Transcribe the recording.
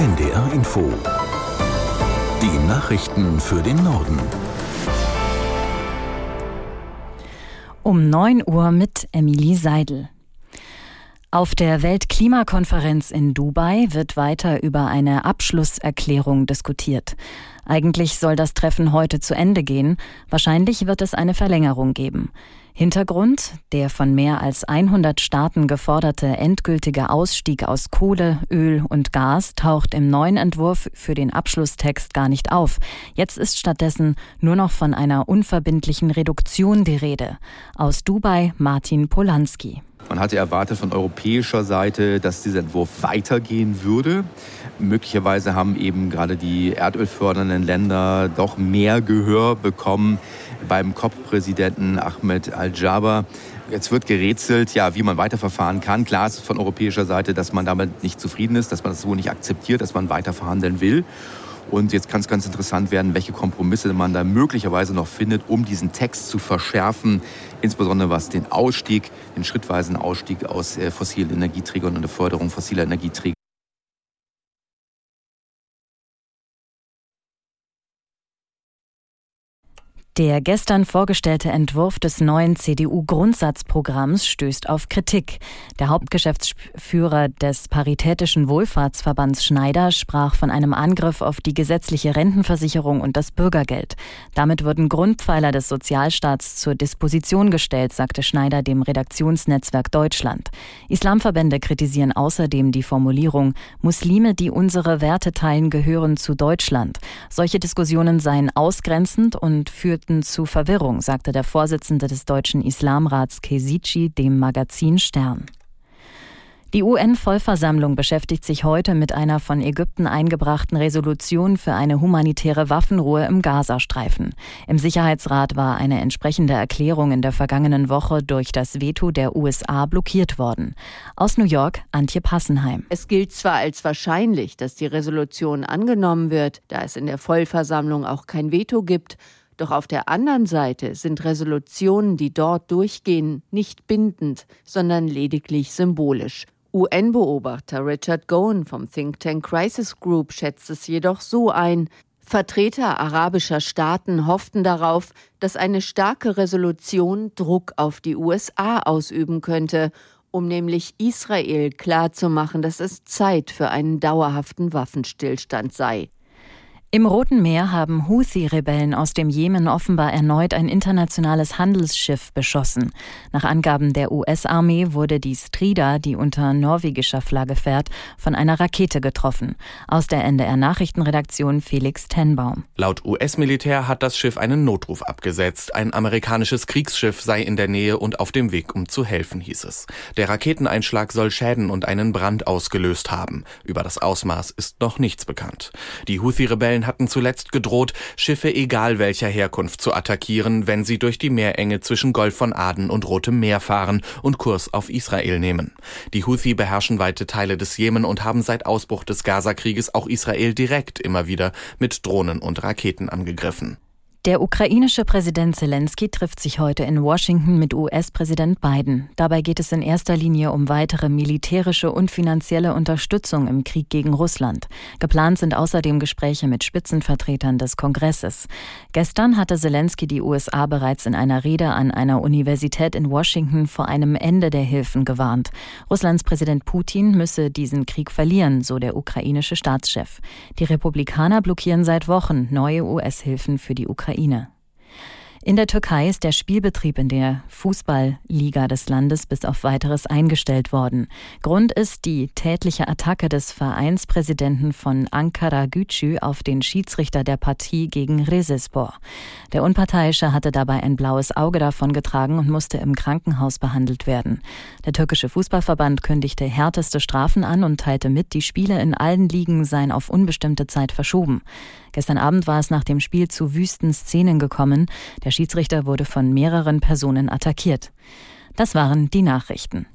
NDR Info. Die Nachrichten für den Norden. Um 9 Uhr mit Emilie Seidel. Auf der Weltklimakonferenz in Dubai wird weiter über eine Abschlusserklärung diskutiert. Eigentlich soll das Treffen heute zu Ende gehen. Wahrscheinlich wird es eine Verlängerung geben. Hintergrund der von mehr als 100 Staaten geforderte endgültige Ausstieg aus Kohle, Öl und Gas taucht im neuen Entwurf für den Abschlusstext gar nicht auf. Jetzt ist stattdessen nur noch von einer unverbindlichen Reduktion die Rede. Aus Dubai Martin Polanski. Man hatte erwartet von europäischer Seite, dass dieser Entwurf weitergehen würde. Möglicherweise haben eben gerade die erdölfördernden Länder doch mehr Gehör bekommen beim COP-Präsidenten Ahmed Al-Jaber. Jetzt wird gerätselt, ja, wie man weiterverfahren kann. Klar ist von europäischer Seite, dass man damit nicht zufrieden ist, dass man das so nicht akzeptiert, dass man weiter verhandeln will. Und jetzt kann es ganz interessant werden, welche Kompromisse man da möglicherweise noch findet, um diesen Text zu verschärfen, insbesondere was den Ausstieg, den schrittweisen Ausstieg aus äh, fossilen Energieträgern und der Förderung fossiler Energieträger Der gestern vorgestellte Entwurf des neuen CDU-Grundsatzprogramms stößt auf Kritik. Der Hauptgeschäftsführer des Paritätischen Wohlfahrtsverbands Schneider sprach von einem Angriff auf die gesetzliche Rentenversicherung und das Bürgergeld. Damit würden Grundpfeiler des Sozialstaats zur Disposition gestellt, sagte Schneider dem Redaktionsnetzwerk Deutschland. Islamverbände kritisieren außerdem die Formulierung Muslime, die unsere Werte teilen, gehören zu Deutschland. Solche Diskussionen seien ausgrenzend und für führten zu Verwirrung, sagte der Vorsitzende des Deutschen Islamrats Kesici dem Magazin Stern. Die UN-Vollversammlung beschäftigt sich heute mit einer von Ägypten eingebrachten Resolution für eine humanitäre Waffenruhe im Gazastreifen. Im Sicherheitsrat war eine entsprechende Erklärung in der vergangenen Woche durch das Veto der USA blockiert worden. Aus New York, Antje Passenheim. Es gilt zwar als wahrscheinlich, dass die Resolution angenommen wird, da es in der Vollversammlung auch kein Veto gibt, doch auf der anderen Seite sind Resolutionen, die dort durchgehen, nicht bindend, sondern lediglich symbolisch. UN-Beobachter Richard Gowen vom Think Tank Crisis Group schätzt es jedoch so ein, Vertreter arabischer Staaten hofften darauf, dass eine starke Resolution Druck auf die USA ausüben könnte, um nämlich Israel klarzumachen, dass es Zeit für einen dauerhaften Waffenstillstand sei. Im Roten Meer haben Houthi-Rebellen aus dem Jemen offenbar erneut ein internationales Handelsschiff beschossen. Nach Angaben der US-Armee wurde die Strida, die unter norwegischer Flagge fährt, von einer Rakete getroffen. Aus der NDR-Nachrichtenredaktion Felix Tenbaum. Laut US-Militär hat das Schiff einen Notruf abgesetzt. Ein amerikanisches Kriegsschiff sei in der Nähe und auf dem Weg, um zu helfen, hieß es. Der Raketeneinschlag soll Schäden und einen Brand ausgelöst haben. Über das Ausmaß ist noch nichts bekannt. Die Houthi-Rebellen Rebellen hatten zuletzt gedroht, Schiffe egal welcher Herkunft zu attackieren, wenn sie durch die Meerenge zwischen Golf von Aden und Rotem Meer fahren und Kurs auf Israel nehmen. Die Houthi beherrschen weite Teile des Jemen und haben seit Ausbruch des Gazakrieges auch Israel direkt immer wieder mit Drohnen und Raketen angegriffen. Der ukrainische Präsident Zelensky trifft sich heute in Washington mit US-Präsident Biden. Dabei geht es in erster Linie um weitere militärische und finanzielle Unterstützung im Krieg gegen Russland. Geplant sind außerdem Gespräche mit Spitzenvertretern des Kongresses. Gestern hatte Zelensky die USA bereits in einer Rede an einer Universität in Washington vor einem Ende der Hilfen gewarnt. Russlands Präsident Putin müsse diesen Krieg verlieren, so der ukrainische Staatschef. Die Republikaner blockieren seit Wochen neue US-Hilfen für die Ukraine. Ukraine. In der Türkei ist der Spielbetrieb in der Fußballliga des Landes bis auf weiteres eingestellt worden. Grund ist die tätliche Attacke des Vereinspräsidenten von Ankara Gücü auf den Schiedsrichter der Partie gegen Rizespor. Der Unparteiische hatte dabei ein blaues Auge davongetragen und musste im Krankenhaus behandelt werden. Der türkische Fußballverband kündigte härteste Strafen an und teilte mit, die Spiele in allen Ligen seien auf unbestimmte Zeit verschoben. Gestern Abend war es nach dem Spiel zu wüsten Szenen gekommen. Der Schiedsrichter wurde von mehreren Personen attackiert. Das waren die Nachrichten.